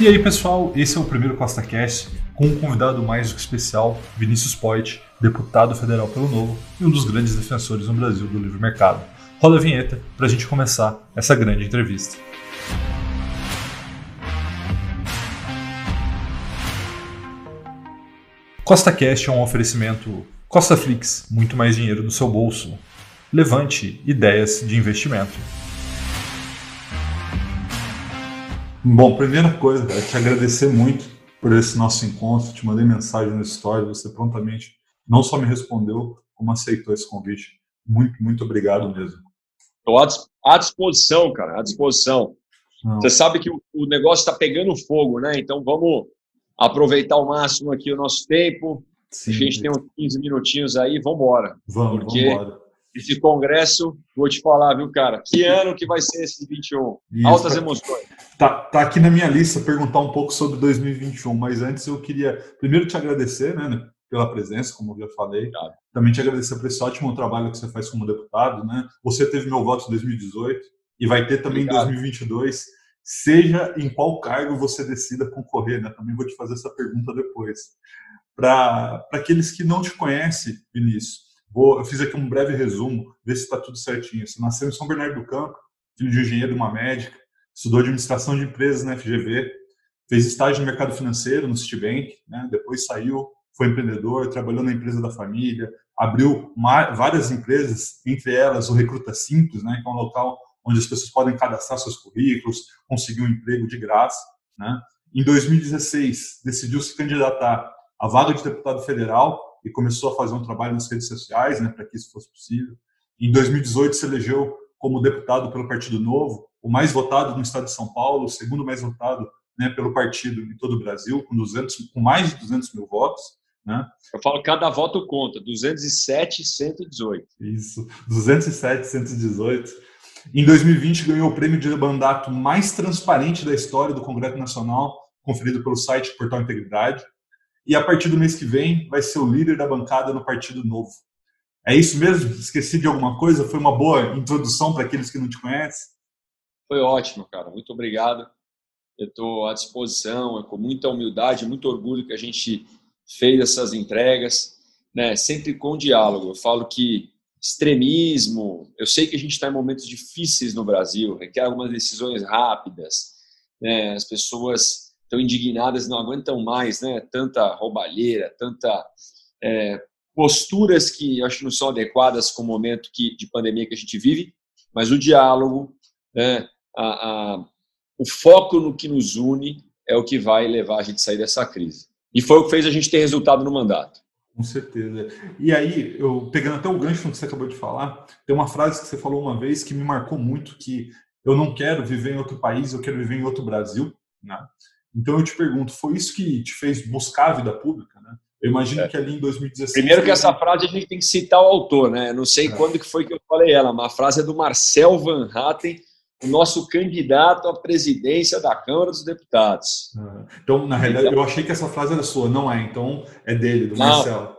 E aí, pessoal, esse é o primeiro Costa Cast com um convidado mais do que especial, Vinícius Poit, deputado federal pelo Novo e um dos grandes defensores no Brasil do livre mercado. Rola a vinheta para a gente começar essa grande entrevista. Costa Cast é um oferecimento Costa Flix, muito mais dinheiro no seu bolso. Levante ideias de investimento. Bom, primeira coisa, é te agradecer muito por esse nosso encontro. Te mandei mensagem no story, você prontamente não só me respondeu, como aceitou esse convite. Muito, muito obrigado mesmo. Estou à disposição, cara, à disposição. Não. Você sabe que o negócio está pegando fogo, né? Então vamos aproveitar ao máximo aqui o nosso tempo. Sim, a gente tem uns 15 minutinhos aí, vamos embora. Vamos, porque vamos embora. Esse congresso, vou te falar, viu, cara? Que ano que vai ser esse 21? Isso, Altas tá, emoções. Tá, tá aqui na minha lista perguntar um pouco sobre 2021, mas antes eu queria primeiro te agradecer, né, pela presença, como eu já falei. Claro. Também te agradecer por esse ótimo trabalho que você faz como deputado, né? Você teve meu voto em 2018 e vai ter também Obrigado. em 2022. Seja em qual cargo você decida concorrer, né? Também vou te fazer essa pergunta depois. Para aqueles que não te conhecem, Vinícius, Vou, eu fiz aqui um breve resumo, ver se está tudo certinho. Você nasceu em São Bernardo do Campo, filho de um engenheiro e uma médica, estudou administração de empresas na FGV, fez estágio no mercado financeiro, no Citibank, né? depois saiu, foi empreendedor, trabalhou na empresa da família, abriu uma, várias empresas, entre elas o Recruta Simples, né? que é um local onde as pessoas podem cadastrar seus currículos, conseguir um emprego de graça. Né? Em 2016, decidiu se candidatar à vaga de deputado federal e começou a fazer um trabalho nas redes sociais, né, para que isso fosse possível. Em 2018 se elegeu como deputado pelo Partido Novo, o mais votado no estado de São Paulo, o segundo mais votado né, pelo partido em todo o Brasil, com, 200, com mais de 200 mil votos. Né? Eu falo cada voto conta, 207 e 118. Isso, 207 e 118. Em 2020 ganhou o prêmio de mandato mais transparente da história do Congresso Nacional, conferido pelo site Portal Integridade e a partir do mês que vem vai ser o líder da bancada no Partido Novo. É isso mesmo? Esqueci de alguma coisa? Foi uma boa introdução para aqueles que não te conhecem? Foi ótimo, cara. Muito obrigado. Eu estou à disposição, é com muita humildade, muito orgulho que a gente fez essas entregas, né? sempre com diálogo. Eu falo que extremismo, eu sei que a gente está em momentos difíceis no Brasil, requer algumas decisões rápidas, né? as pessoas estão indignadas, não aguentam mais, né? Tanta roubalheira, tanta é, posturas que acho que não são adequadas com o momento que, de pandemia que a gente vive, mas o diálogo, né? A, a, o foco no que nos une é o que vai levar a gente a sair dessa crise. E foi o que fez a gente ter resultado no mandato. Com certeza. E aí, eu pegando até o gancho que você acabou de falar, tem uma frase que você falou uma vez que me marcou muito, que eu não quero viver em outro país, eu quero viver em outro Brasil. Né? Então eu te pergunto, foi isso que te fez buscar a vida pública, né? Eu imagino é. que ali em 2016. Primeiro que essa frase a gente tem que citar o autor, né? Eu não sei é. quando que foi que eu falei ela, mas a frase é do Marcel Van Hatten, o nosso candidato à presidência da Câmara dos Deputados. Então, na realidade, então, eu achei que essa frase era sua, não é? Então é dele, do não, Marcel.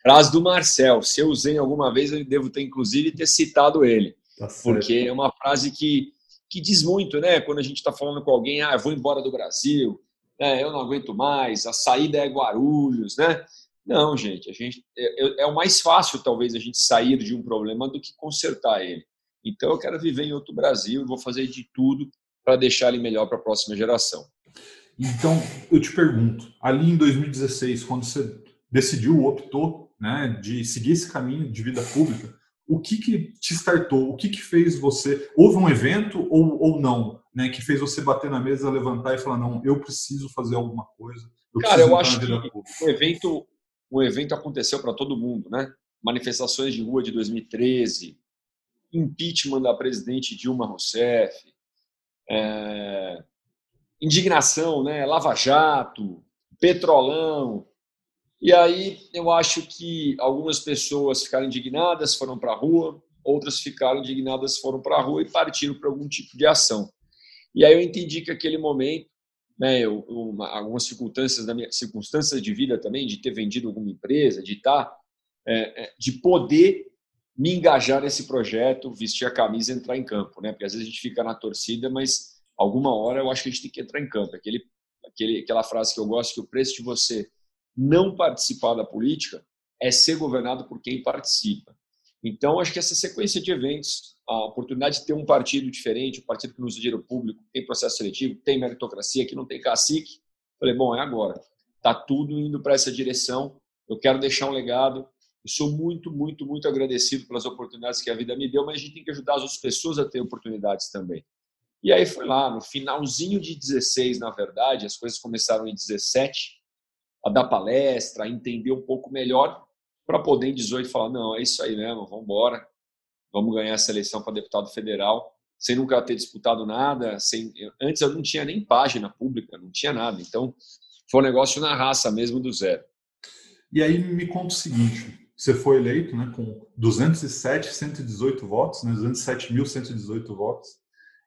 Frase do Marcel. Se eu usei alguma vez, eu devo ter inclusive ter citado ele, tá porque é uma frase que que diz muito, né? Quando a gente está falando com alguém, ah, vou embora do Brasil, né? eu não aguento mais, a saída é Guarulhos, né? Não, gente, a gente é, é, é, o mais fácil talvez a gente sair de um problema do que consertar ele. Então eu quero viver em outro Brasil vou fazer de tudo para deixar ele melhor para a próxima geração. Então eu te pergunto, ali em 2016, quando você decidiu, optou, né, de seguir esse caminho de vida pública, o que, que te startou? O que, que fez você? Houve um evento ou, ou não, né? Que fez você bater na mesa, levantar e falar não, eu preciso fazer alguma coisa. Eu Cara, eu acho que o evento, o evento aconteceu para todo mundo, né? Manifestações de rua de 2013, impeachment da presidente Dilma Rousseff, é, indignação, né? Lava Jato, Petrolão, e aí eu acho que algumas pessoas ficaram indignadas, foram para a rua, outras ficaram indignadas, foram para a rua e partiram para algum tipo de ação. E aí eu entendi que aquele momento, né, eu, uma, algumas circunstâncias da minha circunstâncias de vida também, de ter vendido alguma empresa, de estar, tá, é, é, de poder me engajar nesse projeto, vestir a camisa e entrar em campo, né? Porque às vezes a gente fica na torcida, mas alguma hora eu acho que a gente tem que entrar em campo. Aquele aquele, aquela frase que eu gosto, que o preço de você não participar da política é ser governado por quem participa. Então, acho que essa sequência de eventos, a oportunidade de ter um partido diferente, um partido que nos dinheiro público, tem processo seletivo, tem meritocracia, que não tem cacique, falei, bom, é agora. Está tudo indo para essa direção. Eu quero deixar um legado. E sou muito, muito, muito agradecido pelas oportunidades que a vida me deu, mas a gente tem que ajudar as outras pessoas a ter oportunidades também. E aí foi lá, no finalzinho de 16, na verdade, as coisas começaram em 17, a dar palestra, a entender um pouco melhor, para poder em 18 falar: não, é isso aí mesmo, vamos embora, vamos ganhar essa eleição para deputado federal, sem nunca ter disputado nada. Sem... Antes eu não tinha nem página pública, não tinha nada. Então foi um negócio na raça mesmo do zero. E aí me conta o seguinte: você foi eleito né, com 207.118 votos, né, 207.118 votos.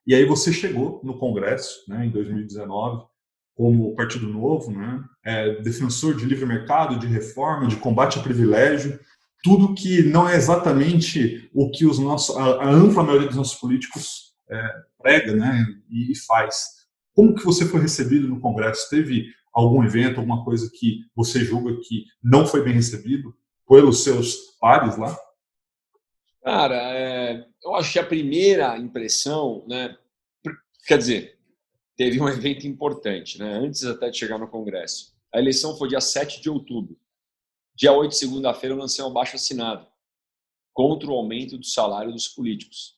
E aí você chegou no Congresso, né, em 2019, como Partido Novo, né, é, defensor de livre mercado, de reforma, de combate ao privilégio, tudo que não é exatamente o que os nossos, a, a ampla maioria dos nossos políticos é, prega né, e, e faz. Como que você foi recebido no Congresso? Teve algum evento, alguma coisa que você julga que não foi bem recebido pelos seus pares lá? Cara, é, eu acho que a primeira impressão, né, quer dizer, teve um evento importante, né, antes até de chegar no Congresso. A eleição foi dia 7 de outubro. Dia 8, segunda-feira, eu lancei um abaixo assinado contra o aumento do salário dos políticos.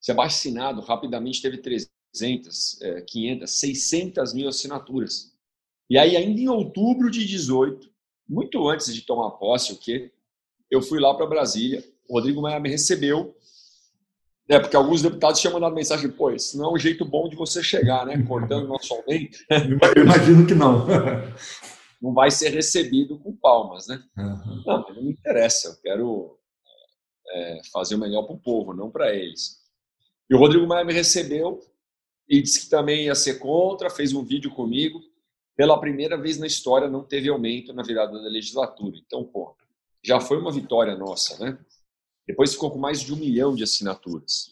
Esse abaixo assinado rapidamente teve 300, 500, 600 mil assinaturas. E aí, ainda em outubro de 18, muito antes de tomar posse, o quê? Eu fui lá para Brasília, o Rodrigo Maia me recebeu, né, porque alguns deputados tinham mandado mensagem, pô, isso não é um jeito bom de você chegar, né, cortando nosso aumento. Eu imagino que não. Não vai ser recebido com palmas, né? Uhum. Não, não me interessa, eu quero é, fazer o melhor para o povo, não para eles. E o Rodrigo Maia me recebeu e disse que também ia ser contra, fez um vídeo comigo. Pela primeira vez na história não teve aumento na virada da legislatura. Então, pô, já foi uma vitória nossa, né? Depois ficou com mais de um milhão de assinaturas.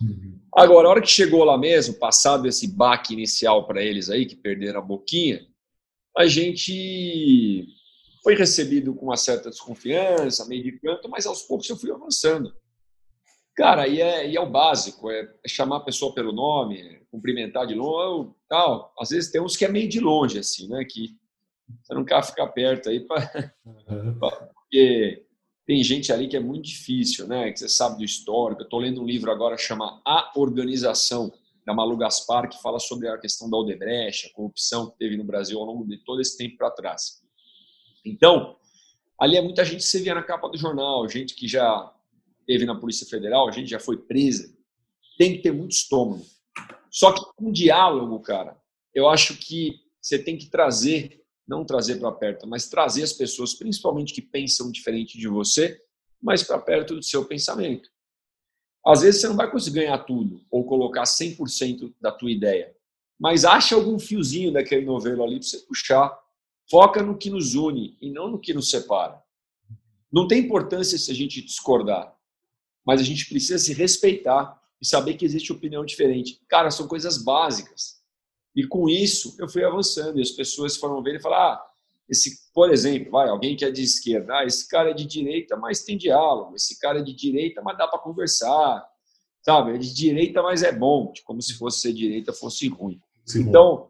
Uhum. Agora, a hora que chegou lá mesmo, passado esse baque inicial para eles aí, que perderam a boquinha, a gente foi recebido com uma certa desconfiança, meio de canto, mas aos poucos eu fui avançando. Cara, e é, e é o básico, é, chamar a pessoa pelo nome, é cumprimentar de longe, tal. Às vezes tem uns que é meio de longe, assim, né? Que você não quer ficar perto aí, pra, uhum. porque tem gente ali que é muito difícil, né? Que você sabe do histórico. Eu estou lendo um livro agora chama A Organização, da Malu Gaspar, que fala sobre a questão da Odebrecht, a corrupção que teve no Brasil ao longo de todo esse tempo para trás. Então, ali é muita gente que você via na capa do jornal, gente que já teve na Polícia Federal, gente já foi presa. Tem que ter muito estômago. Só que com um diálogo, cara, eu acho que você tem que trazer não trazer para perto, mas trazer as pessoas, principalmente que pensam diferente de você, mais para perto do seu pensamento. Às vezes você não vai conseguir ganhar tudo ou colocar 100% da tua ideia, mas acha algum fiozinho daquele novelo ali para você puxar. Foca no que nos une e não no que nos separa. Não tem importância se a gente discordar, mas a gente precisa se respeitar e saber que existe opinião diferente. Cara, são coisas básicas. E com isso eu fui avançando e as pessoas foram ver e falar: ah, esse, por exemplo, vai, alguém que é de esquerda, ah, esse cara é de direita, mas tem diálogo, esse cara é de direita, mas dá para conversar, sabe? É de direita, mas é bom, como se fosse ser direita fosse ruim. Sim, então,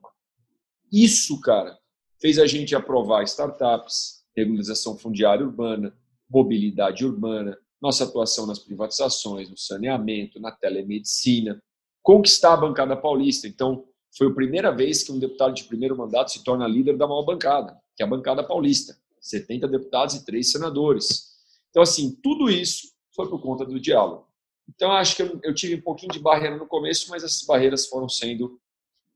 isso, cara, fez a gente aprovar startups, regularização fundiária urbana, mobilidade urbana, nossa atuação nas privatizações, no saneamento, na telemedicina, conquistar a bancada paulista. Então, foi a primeira vez que um deputado de primeiro mandato se torna líder da maior bancada, que é a bancada paulista. 70 deputados e três senadores. Então, assim, tudo isso foi por conta do diálogo. Então, acho que eu, eu tive um pouquinho de barreira no começo, mas essas barreiras foram sendo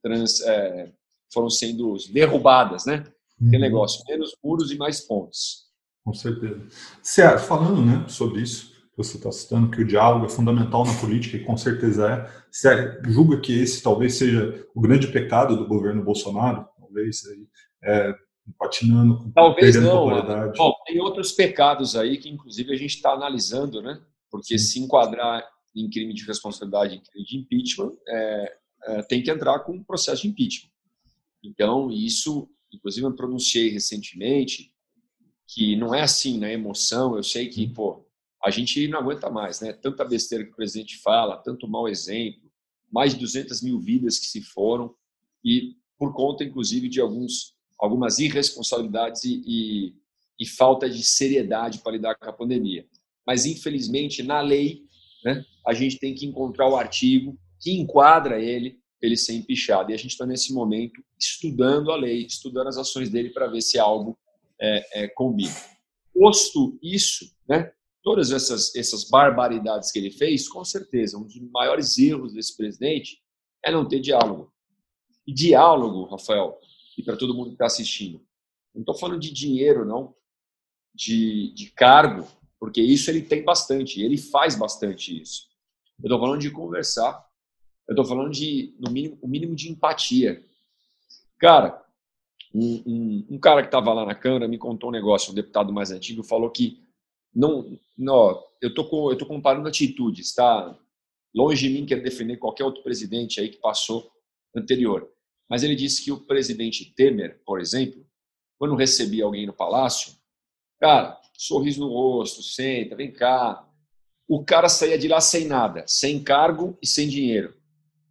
trans, é, foram sendo derrubadas, né? Uhum. negócio, menos muros e mais pontes. Com certeza. Certo, falando né, sobre isso, você está citando que o diálogo é fundamental na política, e com certeza é. Você julga que esse talvez seja o grande pecado do governo Bolsonaro? Talvez aí, é, patinando, com talvez não. Bom, tem outros pecados aí que, inclusive, a gente está analisando, né? Porque Sim. se enquadrar em crime de responsabilidade, em crime de impeachment, é, é, tem que entrar com um processo de impeachment. Então, isso, inclusive, eu pronunciei recentemente que não é assim na emoção. Eu sei que, pô, a gente não aguenta mais, né? Tanta besteira que o presidente fala, tanto mau exemplo, mais de 200 mil vidas que se foram e por conta, inclusive, de alguns, algumas irresponsabilidades e, e, e falta de seriedade para lidar com a pandemia. Mas, infelizmente, na lei, né, a gente tem que encontrar o artigo que enquadra ele ele ser empichado. E a gente está, nesse momento, estudando a lei, estudando as ações dele para ver se algo é, é, combina. Posto isso, né, todas essas, essas barbaridades que ele fez, com certeza, um dos maiores erros desse presidente é não ter diálogo. E diálogo, Rafael, e para todo mundo que está assistindo, não estou falando de dinheiro, não, de, de cargo, porque isso ele tem bastante, ele faz bastante isso. Eu estou falando de conversar, eu estou falando de, no mínimo, o mínimo de empatia. Cara, um, um, um cara que estava lá na Câmara me contou um negócio, um deputado mais antigo, falou que não, não eu tô com, eu tô comparando atitudes, tá? Longe de mim quer defender qualquer outro presidente aí que passou anterior. Mas ele disse que o presidente Temer, por exemplo, quando recebia alguém no palácio, cara, sorriso no rosto, senta, vem cá. O cara saía de lá sem nada, sem cargo e sem dinheiro.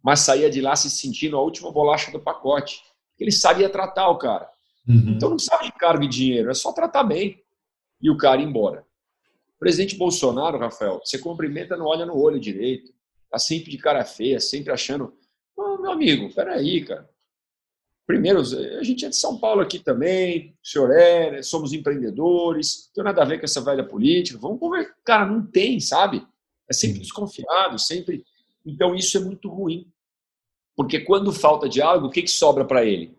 Mas saía de lá se sentindo a última bolacha do pacote. Ele sabia tratar o cara. Uhum. Então não precisava de cargo e dinheiro, é só tratar bem. E o cara ir embora. Presidente Bolsonaro, Rafael, você cumprimenta, não olha no olho direito. Tá sempre de cara feia, sempre achando. Oh, meu amigo, peraí, cara. Primeiro, a gente é de São Paulo aqui também, o senhor é, né? somos empreendedores, não tem nada a ver com essa velha política, vamos conversar. Cara, não tem, sabe? É sempre desconfiado, sempre. Então, isso é muito ruim. Porque quando falta diálogo, o que, que sobra para ele?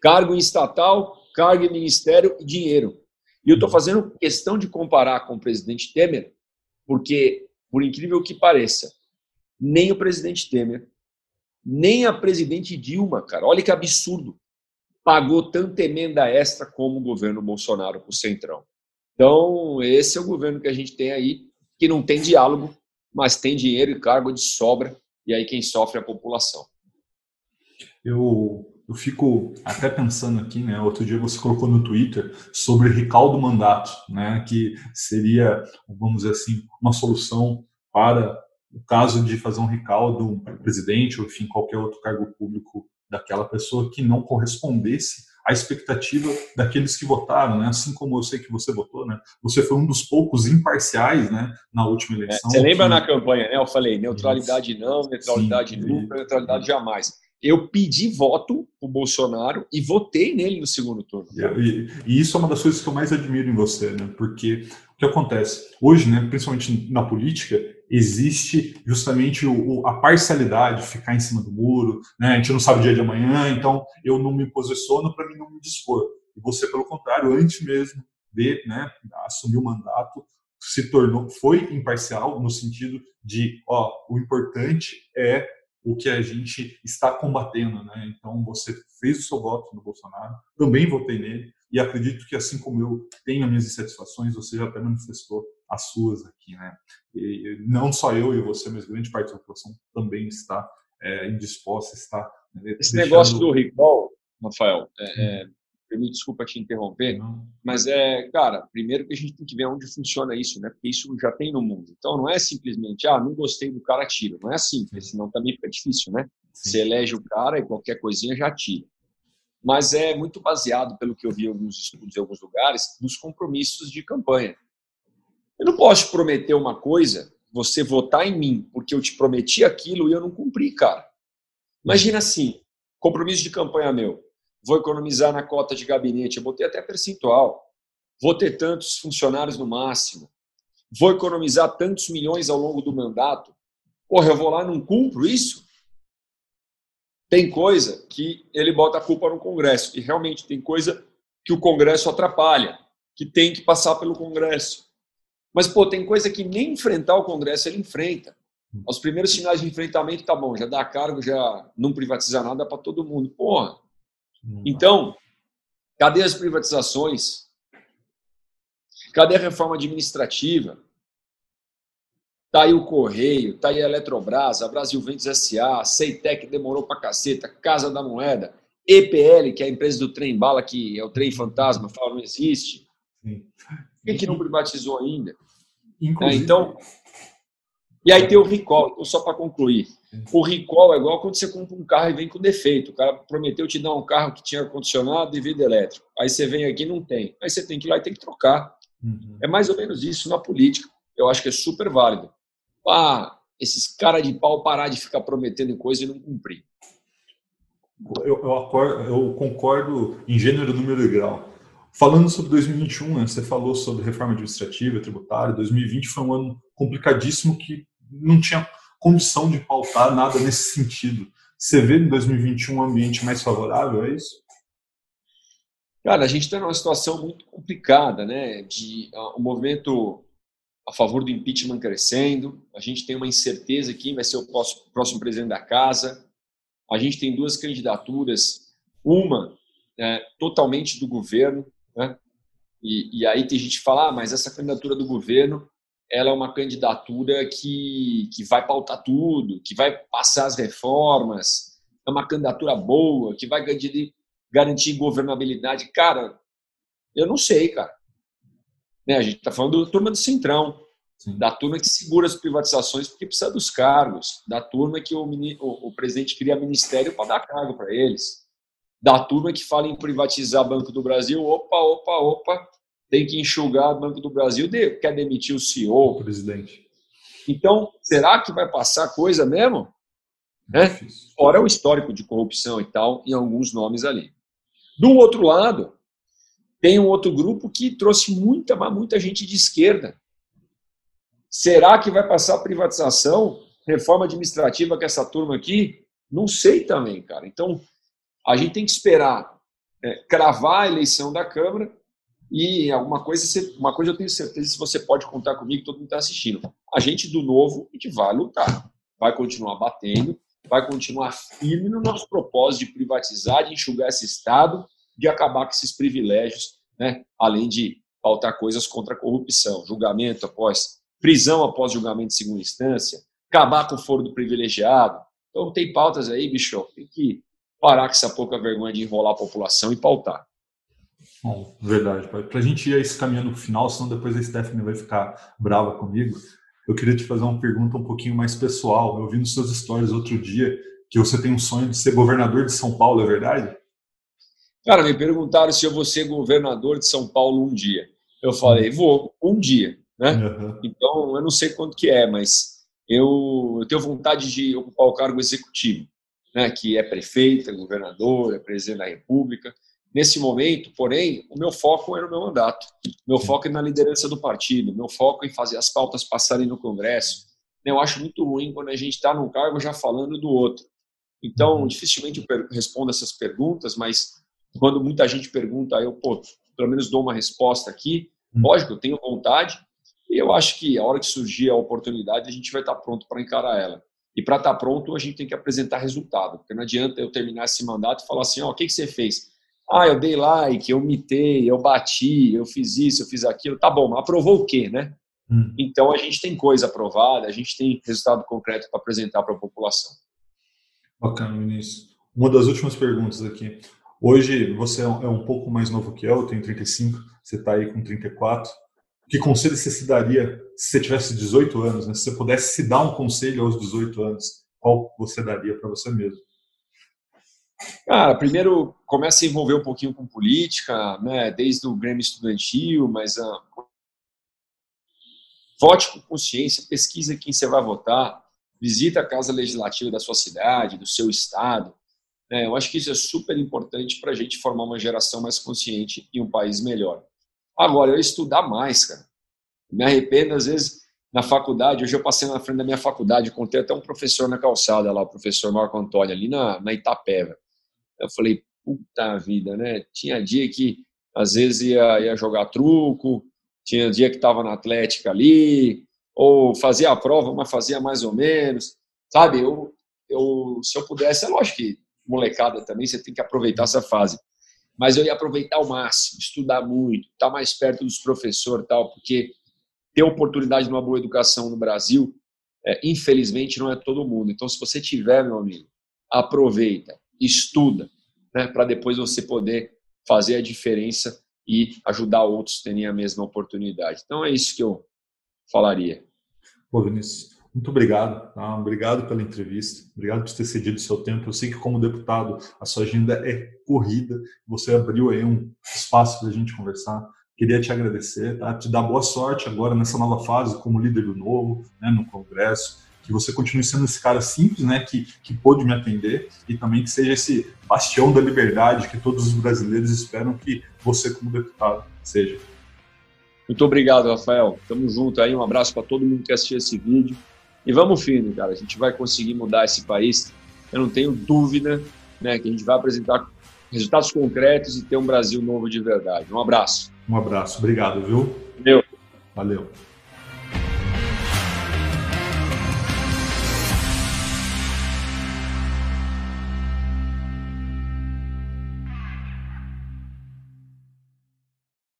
Cargo em estatal, cargo em ministério e dinheiro. E eu estou fazendo questão de comparar com o presidente Temer, porque, por incrível que pareça, nem o presidente Temer, nem a presidente Dilma, cara, olha que absurdo, pagou tanta emenda extra como o governo Bolsonaro para o Centrão. Então, esse é o governo que a gente tem aí, que não tem diálogo, mas tem dinheiro e cargo de sobra, e aí quem sofre é a população. Eu eu fico até pensando aqui, né? Outro dia você colocou no Twitter sobre recaldo mandato, né? Que seria, vamos dizer assim, uma solução para o caso de fazer um recaldo um presidente ou enfim qualquer outro cargo público daquela pessoa que não correspondesse à expectativa daqueles que votaram, né? Assim como eu sei que você votou, né? Você foi um dos poucos imparciais, né? Na última é, eleição. É, você lembra que... na campanha, né? Eu falei neutralidade não, neutralidade Sim, nunca, neutralidade jamais eu pedi voto para o Bolsonaro e votei nele no segundo turno. E, e, isso é uma das coisas que eu mais admiro em você, né? Porque o que acontece hoje, né, principalmente na política, existe justamente o, o, a parcialidade, ficar em cima do muro, né? A gente não sabe o dia de amanhã, então eu não me posiciono para mim não me dispor. E você, pelo contrário, antes mesmo de né, assumir o mandato, se tornou, foi imparcial no sentido de, ó, o importante é o que a gente está combatendo, né? Então você fez o seu voto no Bolsonaro, também votei nele e acredito que assim como eu tenho minhas insatisfações, você já até manifestou as suas aqui, né? E não só eu e você, mas grande parte da população também está é, indisposta, está. Né, Esse deixando... negócio do recall, Rafael, é, é, me desculpa te interromper, não. mas é, cara, primeiro que a gente tem que ver onde funciona isso, né? Porque isso já tem no mundo. Então não é simplesmente, ah, não gostei do cara, tira. Não é assim, porque senão também fica difícil, né? Sim. Você elege o cara e qualquer coisinha já tira. Mas é muito baseado, pelo que eu vi em alguns estudos em alguns lugares, nos compromissos de campanha. Eu não posso te prometer uma coisa, você votar em mim porque eu te prometi aquilo e eu não cumpri, cara. Imagina assim, compromisso de campanha meu vou economizar na cota de gabinete, eu botei até percentual, vou ter tantos funcionários no máximo, vou economizar tantos milhões ao longo do mandato. Porra, eu vou lá e não cumpro isso? Tem coisa que ele bota a culpa no Congresso, e realmente tem coisa que o Congresso atrapalha, que tem que passar pelo Congresso. Mas, pô, tem coisa que nem enfrentar o Congresso ele enfrenta. Os primeiros sinais de enfrentamento, tá bom, já dá cargo, já não privatiza nada para todo mundo. Porra, então, cadê as privatizações? Cadê a reforma administrativa? Tá aí o Correio, tá aí a Eletrobras, a Brasil Ventos SA, a Ceitec demorou pra caceta, Casa da Moeda. EPL, que é a empresa do trem bala, que é o trem fantasma, fala não existe. Sim. Por que, que não privatizou ainda? É, então, e aí tem o recall, então, só para concluir. O recall é igual quando você compra um carro e vem com defeito. O cara prometeu te dar um carro que tinha ar-condicionado e vidro elétrico. Aí você vem aqui e não tem. Aí você tem que ir lá e tem que trocar. Uhum. É mais ou menos isso na política. Eu acho que é super válido. Ah, esses cara de pau parar de ficar prometendo coisa e não cumprir. Eu, eu, acordo, eu concordo em gênero, número e grau. Falando sobre 2021, né, você falou sobre reforma administrativa, tributária. 2020 foi um ano complicadíssimo que não tinha condição de pautar nada nesse sentido. Você vê em 2021 um ambiente mais favorável, é isso? Cara, a gente está numa situação muito complicada, né? De uh, o movimento a favor do impeachment crescendo, a gente tem uma incerteza quem vai ser o próximo presidente da casa, a gente tem duas candidaturas, uma é, totalmente do governo, né? E, e, aí tem gente que fala, ah, mas essa candidatura do governo, ela é uma candidatura que, que vai pautar tudo, que vai passar as reformas, é uma candidatura boa, que vai garantir, garantir governabilidade. Cara, eu não sei, cara. Né? A gente está falando da turma do Centrão, Sim. da turma que segura as privatizações porque precisa dos cargos, da turma que o, o, o presidente cria ministério para dar cargo para eles, da turma que fala em privatizar Banco do Brasil, opa, opa, opa, tem que enxugar o Banco do Brasil, quer demitir o CEO. O presidente. Então, será que vai passar coisa mesmo? É? Fora o histórico de corrupção e tal, em alguns nomes ali. Do outro lado, tem um outro grupo que trouxe muita, muita gente de esquerda. Será que vai passar privatização, reforma administrativa com essa turma aqui? Não sei também, cara. Então, a gente tem que esperar é, cravar a eleição da Câmara e alguma coisa, uma coisa eu tenho certeza, se você pode contar comigo, todo mundo está assistindo. A gente do novo, a gente vai lutar, vai continuar batendo, vai continuar firme no nosso propósito de privatizar, de enxugar esse Estado, de acabar com esses privilégios, né? além de pautar coisas contra a corrupção, julgamento após prisão após julgamento de segunda instância, acabar com o foro do privilegiado. Então tem pautas aí, bicho, tem que parar com essa pouca vergonha de enrolar a população e pautar. Bom, verdade. Para a gente ir esse caminhando para o final, senão depois a Stephanie vai ficar brava comigo, eu queria te fazer uma pergunta um pouquinho mais pessoal. Eu vi nos seus stories outro dia que você tem um sonho de ser governador de São Paulo, é verdade? Cara, me perguntaram se eu vou ser governador de São Paulo um dia. Eu falei, vou, um dia, né? Uhum. Então, eu não sei quanto que é, mas eu, eu tenho vontade de ocupar o cargo executivo, né? Que é prefeito, é governador, é presidente da República. Nesse momento, porém, o meu foco é no meu mandato, meu foco é na liderança do partido, meu foco é em fazer as pautas passarem no Congresso. Eu acho muito ruim quando a gente está num cargo já falando do outro. Então, uhum. dificilmente eu respondo essas perguntas, mas quando muita gente pergunta, eu, pô, pelo menos dou uma resposta aqui. Uhum. Lógico, eu tenho vontade, e eu acho que a hora que surgir a oportunidade, a gente vai estar pronto para encarar ela. E para estar pronto, a gente tem que apresentar resultado, porque não adianta eu terminar esse mandato e falar assim: ó, oh, o que, que você fez? Ah, eu dei like, eu mitei, eu bati, eu fiz isso, eu fiz aquilo. Tá bom, mas aprovou o quê, né? Hum. Então a gente tem coisa aprovada, a gente tem resultado concreto para apresentar para a população. Bacana, Vinícius. Uma das últimas perguntas aqui. Hoje você é um é pouco mais novo que eu, eu tenho 35, você está aí com 34. Que conselho você se daria se você tivesse 18 anos, né? Se você pudesse se dar um conselho aos 18 anos, qual você daria para você mesmo? Cara, primeiro começa a envolver um pouquinho com política, né? Desde o Grêmio Estudantil, mas uh, vote com consciência, pesquisa quem você vai votar, visita a casa legislativa da sua cidade, do seu estado. Né? Eu acho que isso é super importante para a gente formar uma geração mais consciente e um país melhor. Agora, eu estudar mais, cara. Me arrependo, às vezes, na faculdade, hoje eu passei na frente da minha faculdade, contei até um professor na calçada lá, o professor Marco Antônio, ali na, na Itapeva. Eu falei, puta vida, né? Tinha dia que às vezes ia, ia jogar truco, tinha dia que estava na Atlética ali, ou fazia a prova, mas fazia mais ou menos. Sabe, eu, eu, se eu pudesse, é lógico que molecada também, você tem que aproveitar essa fase. Mas eu ia aproveitar ao máximo, estudar muito, estar mais perto dos professores tal, porque ter oportunidade de uma boa educação no Brasil, é, infelizmente, não é todo mundo. Então, se você tiver, meu amigo, aproveita, estuda, né, para depois você poder fazer a diferença e ajudar outros a terem a mesma oportunidade. Então é isso que eu falaria. Pô, Vinícius, muito obrigado. Tá? Obrigado pela entrevista. Obrigado por ter cedido o seu tempo. Eu sei que, como deputado, a sua agenda é corrida. Você abriu aí um espaço para a gente conversar. Queria te agradecer, tá? te dar boa sorte agora nessa nova fase como líder do Novo, né, no Congresso que você continue sendo esse cara simples, né, que, que pôde me atender e também que seja esse bastião da liberdade que todos os brasileiros esperam que você, como deputado, seja. Muito obrigado, Rafael. Tamo junto aí. Um abraço para todo mundo que assistiu esse vídeo. E vamos firme, cara. A gente vai conseguir mudar esse país. Eu não tenho dúvida né, que a gente vai apresentar resultados concretos e ter um Brasil novo de verdade. Um abraço. Um abraço. Obrigado, viu? Valeu. Valeu.